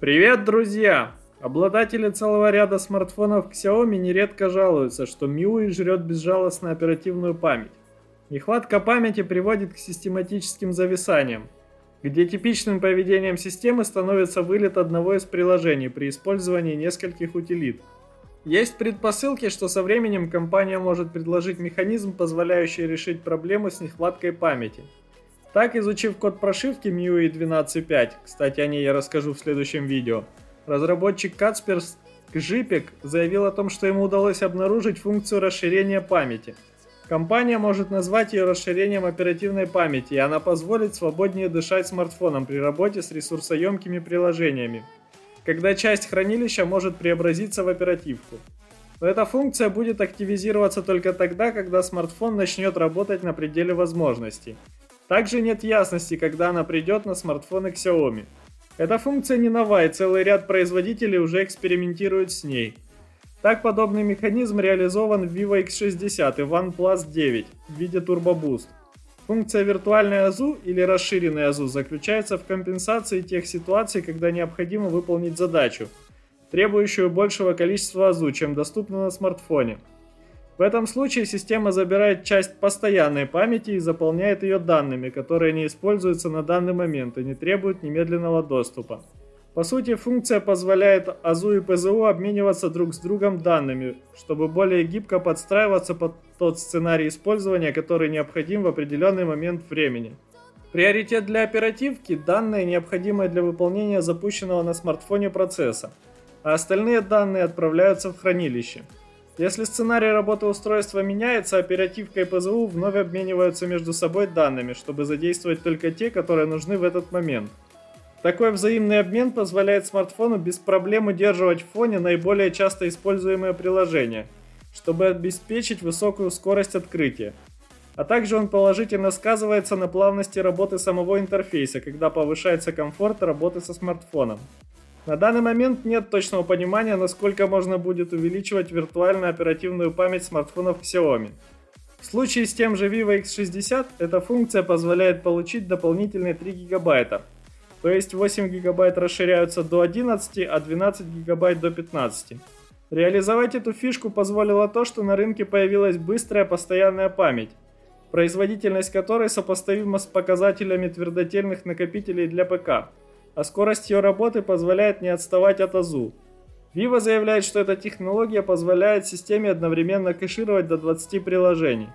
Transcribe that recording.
Привет, друзья! Обладатели целого ряда смартфонов Xiaomi нередко жалуются, что MIUI жрет безжалостно оперативную память. Нехватка памяти приводит к систематическим зависаниям, где типичным поведением системы становится вылет одного из приложений при использовании нескольких утилит. Есть предпосылки, что со временем компания может предложить механизм, позволяющий решить проблему с нехваткой памяти – так, изучив код прошивки MIUI 12.5, кстати о ней я расскажу в следующем видео, разработчик Кацперс Кжипик заявил о том, что ему удалось обнаружить функцию расширения памяти. Компания может назвать ее расширением оперативной памяти, и она позволит свободнее дышать смартфоном при работе с ресурсоемкими приложениями, когда часть хранилища может преобразиться в оперативку. Но эта функция будет активизироваться только тогда, когда смартфон начнет работать на пределе возможностей – также нет ясности, когда она придет на смартфоны Xiaomi. Эта функция не новая, целый ряд производителей уже экспериментируют с ней. Так подобный механизм реализован в Vivo X60 и OnePlus 9 в виде Turbo Boost. Функция виртуальной АЗУ или расширенной АЗУ заключается в компенсации тех ситуаций, когда необходимо выполнить задачу, требующую большего количества АЗУ, чем доступно на смартфоне. В этом случае система забирает часть постоянной памяти и заполняет ее данными, которые не используются на данный момент и не требуют немедленного доступа. По сути, функция позволяет АЗУ и ПЗУ обмениваться друг с другом данными, чтобы более гибко подстраиваться под тот сценарий использования, который необходим в определенный момент времени. Приоритет для оперативки – данные, необходимые для выполнения запущенного на смартфоне процесса, а остальные данные отправляются в хранилище – если сценарий работы устройства меняется, оперативка и ПЗУ вновь обмениваются между собой данными, чтобы задействовать только те, которые нужны в этот момент. Такой взаимный обмен позволяет смартфону без проблем удерживать в фоне наиболее часто используемые приложения, чтобы обеспечить высокую скорость открытия. А также он положительно сказывается на плавности работы самого интерфейса, когда повышается комфорт работы со смартфоном. На данный момент нет точного понимания, насколько можно будет увеличивать виртуальную оперативную память смартфонов Xiaomi. В случае с тем же Vivo X60 эта функция позволяет получить дополнительные 3 гигабайта, то есть 8 гигабайт расширяются до 11, а 12 гигабайт до 15. Реализовать эту фишку позволило то, что на рынке появилась быстрая постоянная память, производительность которой сопоставима с показателями твердотельных накопителей для ПК – а скорость ее работы позволяет не отставать от АЗУ. Vivo заявляет, что эта технология позволяет системе одновременно кэшировать до 20 приложений.